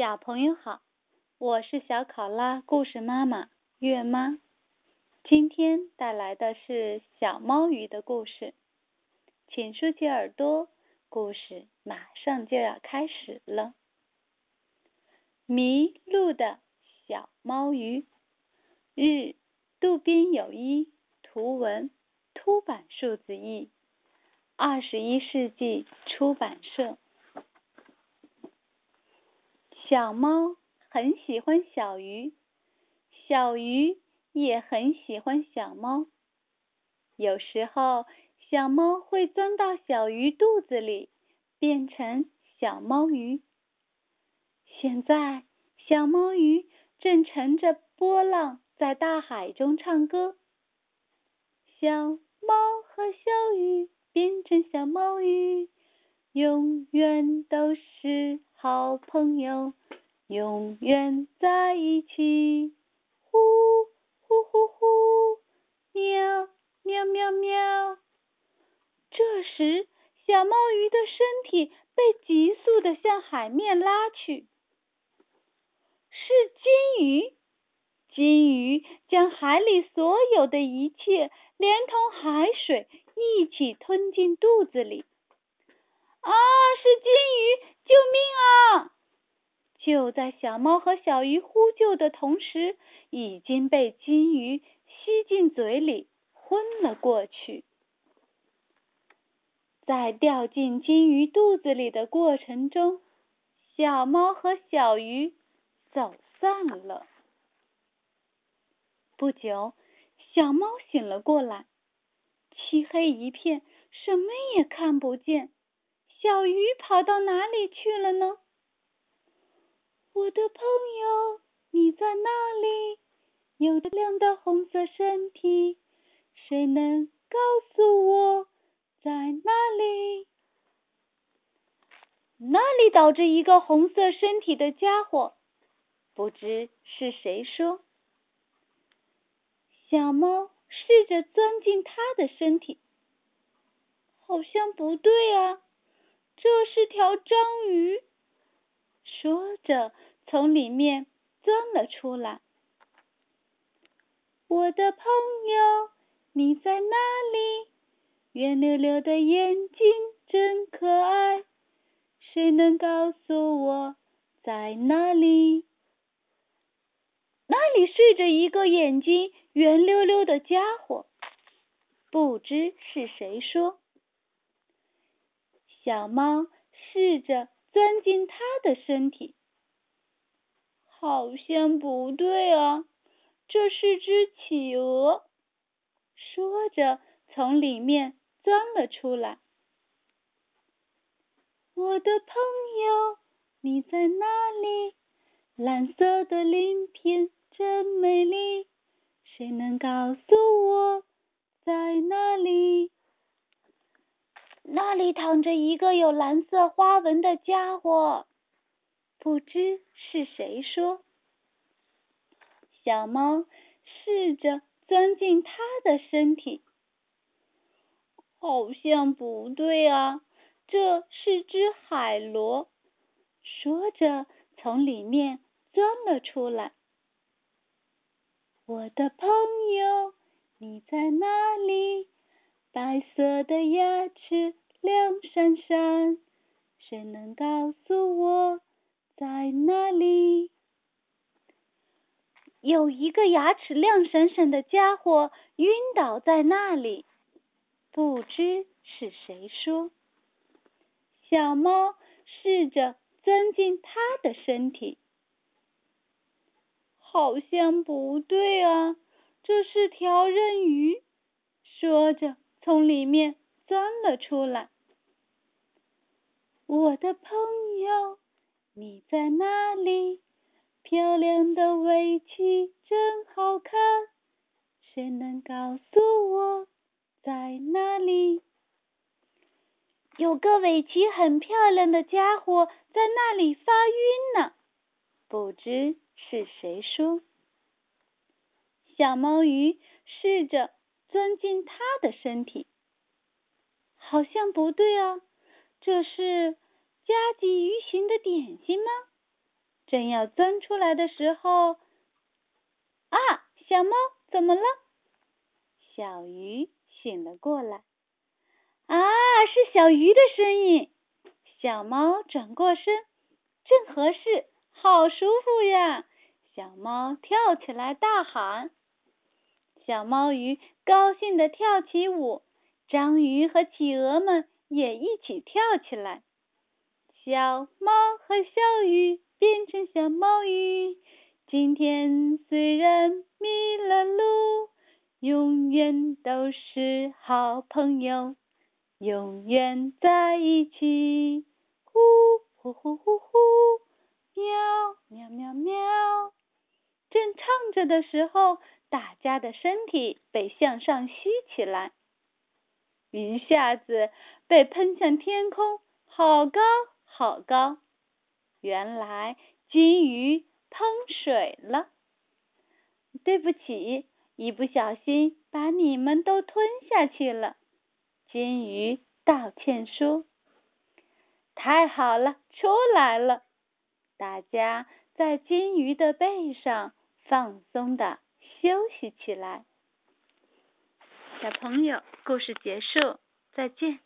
小朋友好，我是小考拉故事妈妈月妈，今天带来的是小猫鱼的故事，请竖起耳朵，故事马上就要开始了。迷路的小猫鱼，日，渡边有一，图文，凸版数字译，二十一世纪出版社。小猫很喜欢小鱼，小鱼也很喜欢小猫。有时候，小猫会钻到小鱼肚子里，变成小猫鱼。现在，小猫鱼正乘着波浪在大海中唱歌。小猫和小鱼变成小猫鱼，永远都是好朋友。永远在一起，呼呼呼呼，喵喵喵喵。这时，小猫鱼的身体被急速的向海面拉去。是金鱼，金鱼将海里所有的一切，连同海水一起吞进肚子里。啊，是金鱼，救命啊！就在小猫和小鱼呼救的同时，已经被金鱼吸进嘴里，昏了过去。在掉进金鱼肚子里的过程中，小猫和小鱼走散了。不久，小猫醒了过来，漆黑一片，什么也看不见。小鱼跑到哪里去了呢？我的朋友，你在哪里？有亮的红色身体，谁能告诉我在哪里？那里倒着一个红色身体的家伙，不知是谁说。小猫试着钻进它的身体，好像不对啊，这是条章鱼。说着，从里面钻了出来。我的朋友，你在哪里？圆溜溜的眼睛真可爱，谁能告诉我在哪里？那里睡着一个眼睛圆溜溜的家伙，不知是谁说。小猫试着。钻进它的身体，好像不对啊！这是只企鹅。说着，从里面钻了出来。我的朋友，你在哪里？蓝色的鳞片真美丽，谁能告诉我在哪里？那里躺着一个有蓝色花纹的家伙，不知是谁说。小猫试着钻进它的身体，好像不对啊！这是只海螺。说着，从里面钻了出来。我的朋友，你在哪里？白色的牙齿亮闪闪，谁能告诉我在哪里？有一个牙齿亮闪闪的家伙晕倒在那里，不知是谁说。小猫试着钻进它的身体，好像不对啊，这是条人鱼。说着。从里面钻了出来。我的朋友，你在哪里？漂亮的围棋真好看，谁能告诉我在哪里？有个围棋很漂亮的家伙在那里发晕呢，不知是谁说。小猫鱼试着。钻进它的身体，好像不对啊！这是加急鱼形的点心吗？正要钻出来的时候，啊，小猫怎么了？小鱼醒了过来。啊，是小鱼的声音。小猫转过身，正合适，好舒服呀！小猫跳起来大喊。小猫鱼高兴地跳起舞，章鱼和企鹅们也一起跳起来。小猫和小鱼变成小猫鱼，今天虽然迷了路，永远都是好朋友，永远在一起。呼呼呼呼呼，喵喵喵喵。正唱着的时候。大家的身体被向上吸起来，一下子被喷向天空，好高好高！原来金鱼喷水了。对不起，一不小心把你们都吞下去了。金鱼道歉说：“太好了，出来了！”大家在金鱼的背上放松的。休息起来，小朋友，故事结束，再见。